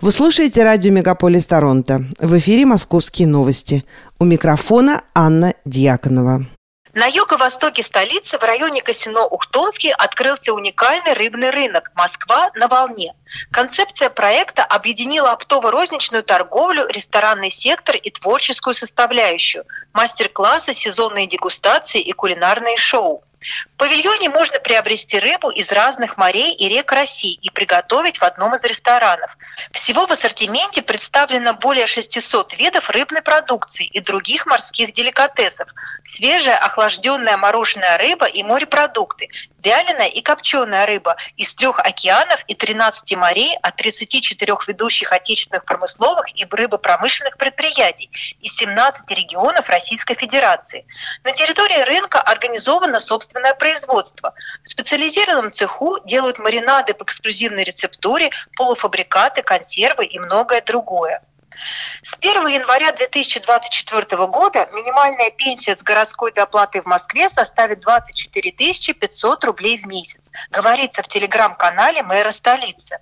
Вы слушаете радио «Мегаполис Торонто». В эфире «Московские новости». У микрофона Анна Дьяконова. На юго-востоке столицы, в районе Косино-Ухтомский, открылся уникальный рыбный рынок «Москва на волне». Концепция проекта объединила оптово-розничную торговлю, ресторанный сектор и творческую составляющую, мастер-классы, сезонные дегустации и кулинарные шоу. В павильоне можно приобрести рыбу из разных морей и рек России и приготовить в одном из ресторанов. Всего в ассортименте представлено более 600 видов рыбной продукции и других морских деликатесов. Свежая охлажденная мороженая рыба и морепродукты, вяленая и копченая рыба из трех океанов и 13 морей от 34 ведущих отечественных промысловых и рыбопромышленных предприятий из 17 регионов Российской Федерации. На территории рынка организовано собственное производство. В специализированном цеху делают маринады по эксклюзивной рецептуре, полуфабрикаты, консервы и многое другое. С 1 января 2024 года минимальная пенсия с городской доплатой в Москве составит 24 500 рублей в месяц, говорится в телеграм-канале мэра столицы.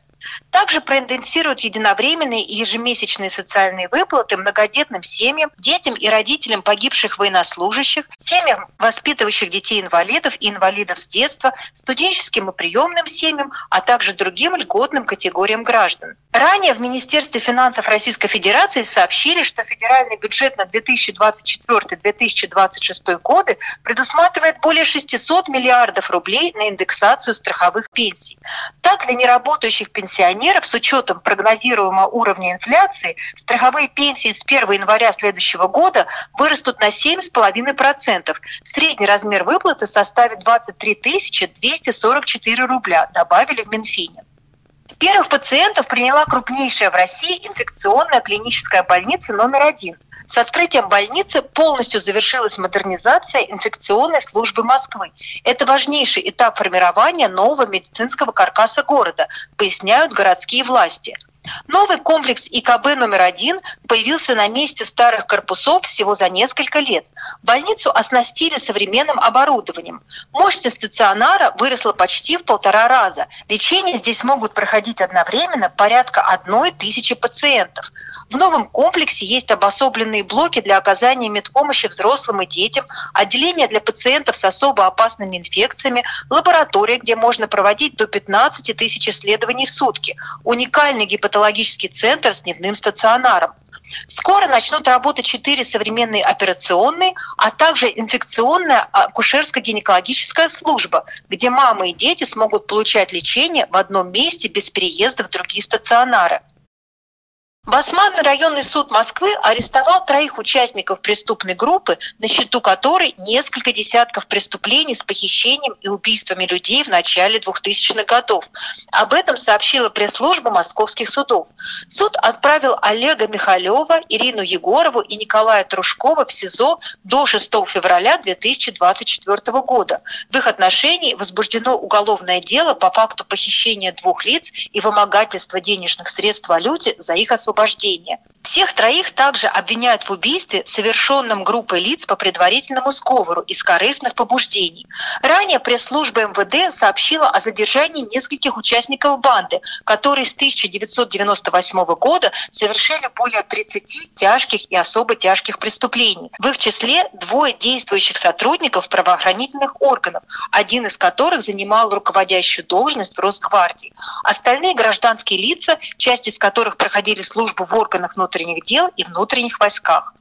Также проиндексируют единовременные и ежемесячные социальные выплаты многодетным семьям, детям и родителям погибших военнослужащих, семьям, воспитывающих детей-инвалидов и инвалидов с детства, студенческим и приемным семьям, а также другим льготным категориям граждан. Ранее в Министерстве финансов Российской Федерации сообщили, что федеральный бюджет на 2024-2026 годы предусматривает более 600 миллиардов рублей на индексацию страховых пенсий. Так, для неработающих пенсионеров пенсионеров с учетом прогнозируемого уровня инфляции страховые пенсии с 1 января следующего года вырастут на 7,5%. Средний размер выплаты составит 23 244 рубля, добавили в Минфине. Первых пациентов приняла крупнейшая в России инфекционная клиническая больница номер один – с открытием больницы полностью завершилась модернизация инфекционной службы Москвы. Это важнейший этап формирования нового медицинского каркаса города, поясняют городские власти. Новый комплекс ИКБ номер один появился на месте старых корпусов всего за несколько лет. Больницу оснастили современным оборудованием. Мощность стационара выросла почти в полтора раза. Лечение здесь могут проходить одновременно порядка одной тысячи пациентов. В новом комплексе есть обособленные блоки для оказания медпомощи взрослым и детям, отделение для пациентов с особо опасными инфекциями, лаборатория, где можно проводить до 15 тысяч исследований в сутки, уникальный гепатологический центр с дневным стационаром. Скоро начнут работать четыре современные операционные, а также инфекционная акушерско-гинекологическая служба, где мамы и дети смогут получать лечение в одном месте без переезда в другие стационары. Басманный районный суд Москвы арестовал троих участников преступной группы, на счету которой несколько десятков преступлений с похищением и убийствами людей в начале 2000-х годов. Об этом сообщила пресс-служба московских судов. Суд отправил Олега Михалева, Ирину Егорову и Николая Трушкова в СИЗО до 6 февраля 2024 года. В их отношении возбуждено уголовное дело по факту похищения двух лиц и вымогательства денежных средств валюте за их освобождение освобождения. Всех троих также обвиняют в убийстве, совершенном группой лиц по предварительному сговору из корыстных побуждений. Ранее пресс-служба МВД сообщила о задержании нескольких участников банды, которые с 1998 года совершили более 30 тяжких и особо тяжких преступлений. В их числе двое действующих сотрудников правоохранительных органов, один из которых занимал руководящую должность в Росгвардии. Остальные гражданские лица, часть из которых проходили службу в органах внутренних внутренних дел и внутренних войсках.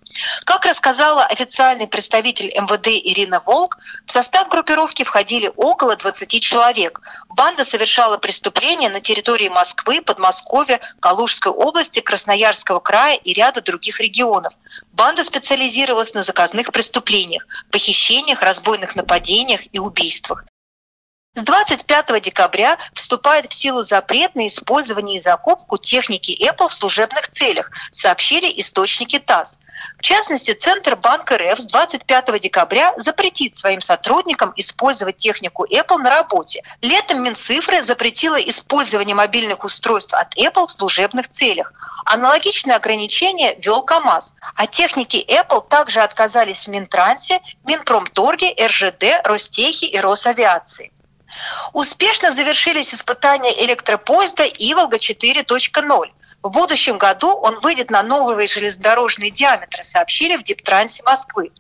Как рассказала официальный представитель МВД Ирина Волк, в состав группировки входили около 20 человек. Банда совершала преступления на территории Москвы, Подмосковья, Калужской области, Красноярского края и ряда других регионов. Банда специализировалась на заказных преступлениях, похищениях, разбойных нападениях и убийствах. С 25 декабря вступает в силу запрет на использование и закупку техники Apple в служебных целях, сообщили источники ТАСС. В частности, Центробанк РФ с 25 декабря запретит своим сотрудникам использовать технику Apple на работе. Летом Минцифры запретила использование мобильных устройств от Apple в служебных целях. Аналогичные ограничения ввел КАМАЗ. От техники Apple также отказались в Минтрансе, Минпромторге, РЖД, Ростехе и Росавиации. Успешно завершились испытания электропоезда «Иволга 4.0». В будущем году он выйдет на новые железнодорожные диаметры, сообщили в Диптрансе Москвы.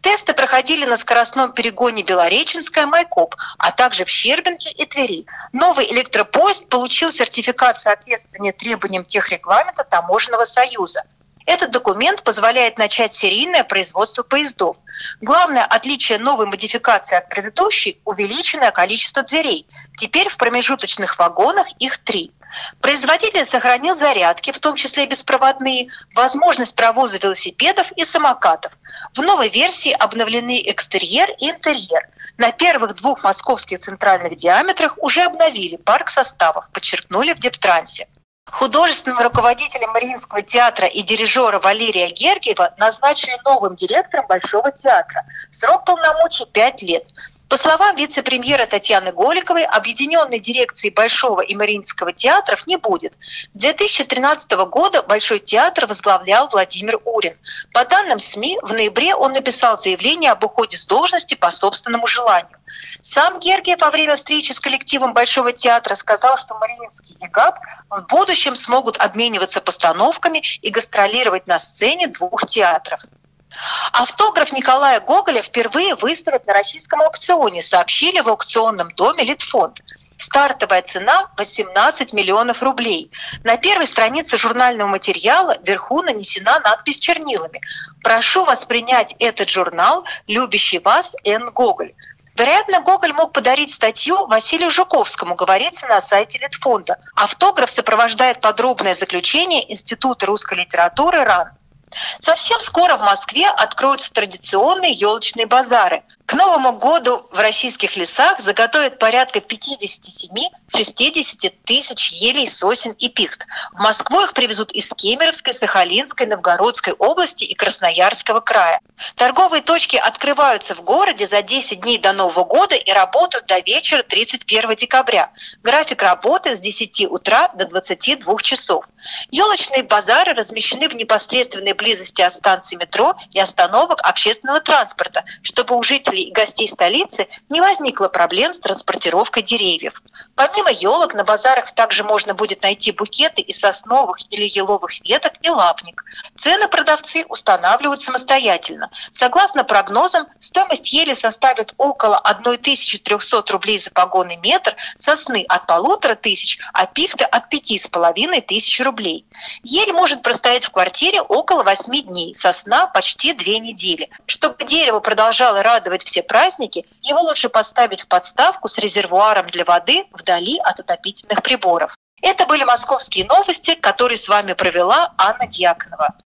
Тесты проходили на скоростном перегоне Белореченская, Майкоп, а также в Щербинке и Твери. Новый электропоезд получил сертификат соответствия требованиям техрегламента Таможенного союза. Этот документ позволяет начать серийное производство поездов. Главное отличие новой модификации от предыдущей – увеличенное количество дверей. Теперь в промежуточных вагонах их три. Производитель сохранил зарядки, в том числе беспроводные, возможность провоза велосипедов и самокатов. В новой версии обновлены экстерьер и интерьер. На первых двух московских центральных диаметрах уже обновили парк составов, подчеркнули в Дептрансе. Художественным руководителем Мариинского театра и дирижера Валерия Гергиева назначили новым директором Большого театра. Срок полномочий – пять лет. По словам вице-премьера Татьяны Голиковой, объединенной дирекции Большого и Мариинского театров не будет. 2013 года Большой театр возглавлял Владимир Урин. По данным СМИ, в ноябре он написал заявление об уходе с должности по собственному желанию. Сам Гергиев во время встречи с коллективом Большого театра сказал, что Мариинский и ГАП в будущем смогут обмениваться постановками и гастролировать на сцене двух театров. Автограф Николая Гоголя впервые выставят на российском аукционе, сообщили в аукционном доме Литфонд. Стартовая цена 18 миллионов рублей. На первой странице журнального материала вверху нанесена надпись чернилами. Прошу вас принять этот журнал, любящий вас Н. Гоголь. Вероятно, Гоголь мог подарить статью Василию Жуковскому, говорится на сайте Литфонда. Автограф сопровождает подробное заключение Института русской литературы РАН. Совсем скоро в Москве откроются традиционные елочные базары. К Новому году в российских лесах заготовят порядка 57-60 тысяч елей, сосен и пихт. В Москву их привезут из Кемеровской, Сахалинской, Новгородской области и Красноярского края. Торговые точки открываются в городе за 10 дней до Нового года и работают до вечера 31 декабря. График работы с 10 утра до 22 часов. Елочные базары размещены в непосредственной близости от станций метро и остановок общественного транспорта, чтобы у жителей гостей столицы не возникло проблем с транспортировкой деревьев. Помимо елок на базарах также можно будет найти букеты из сосновых или еловых веток и лапник. Цены продавцы устанавливают самостоятельно. Согласно прогнозам, стоимость ели составит около 1300 рублей за погонный метр, сосны от полутора тысяч, а пихты от пяти с половиной тысяч рублей. Ель может простоять в квартире около 8 дней, сосна почти 2 недели. Чтобы дерево продолжало радовать все праздники, его лучше поставить в подставку с резервуаром для воды вдали от отопительных приборов. Это были московские новости, которые с вами провела Анна Дьяконова.